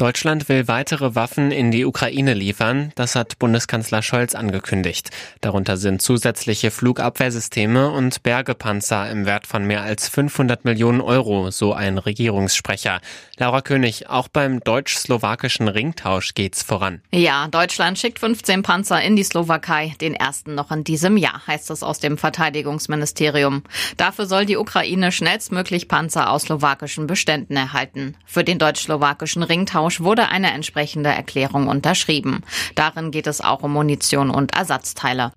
Deutschland will weitere Waffen in die Ukraine liefern, das hat Bundeskanzler Scholz angekündigt. Darunter sind zusätzliche Flugabwehrsysteme und Bergepanzer im Wert von mehr als 500 Millionen Euro, so ein Regierungssprecher. Laura König, auch beim deutsch-slowakischen Ringtausch geht's voran. Ja, Deutschland schickt 15 Panzer in die Slowakei, den ersten noch in diesem Jahr, heißt es aus dem Verteidigungsministerium. Dafür soll die Ukraine schnellstmöglich Panzer aus slowakischen Beständen erhalten. Für den deutsch-slowakischen Ringtausch Austausch wurde eine entsprechende Erklärung unterschrieben. Darin geht es auch um Munition und Ersatzteile.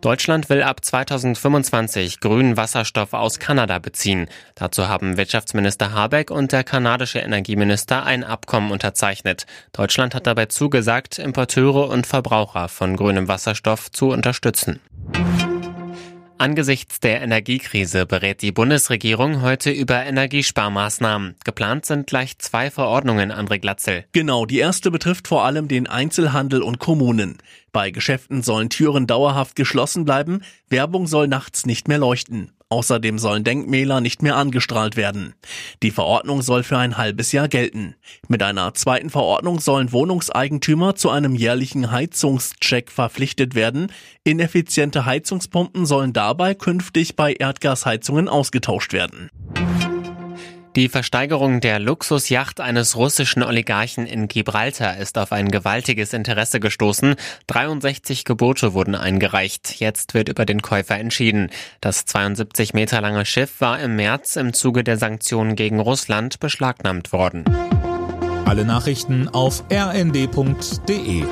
Deutschland will ab 2025 grünen Wasserstoff aus Kanada beziehen. Dazu haben Wirtschaftsminister Habeck und der kanadische Energieminister ein Abkommen unterzeichnet. Deutschland hat dabei zugesagt, Importeure und Verbraucher von grünem Wasserstoff zu unterstützen. Angesichts der Energiekrise berät die Bundesregierung heute über Energiesparmaßnahmen. Geplant sind gleich zwei Verordnungen, André Glatzel. Genau, die erste betrifft vor allem den Einzelhandel und Kommunen. Bei Geschäften sollen Türen dauerhaft geschlossen bleiben, Werbung soll nachts nicht mehr leuchten. Außerdem sollen Denkmäler nicht mehr angestrahlt werden. Die Verordnung soll für ein halbes Jahr gelten. Mit einer zweiten Verordnung sollen Wohnungseigentümer zu einem jährlichen Heizungscheck verpflichtet werden. Ineffiziente Heizungspumpen sollen dabei künftig bei Erdgasheizungen ausgetauscht werden. Die Versteigerung der Luxusjacht eines russischen Oligarchen in Gibraltar ist auf ein gewaltiges Interesse gestoßen. 63 Gebote wurden eingereicht. Jetzt wird über den Käufer entschieden. Das 72 Meter lange Schiff war im März im Zuge der Sanktionen gegen Russland beschlagnahmt worden. Alle Nachrichten auf rnd.de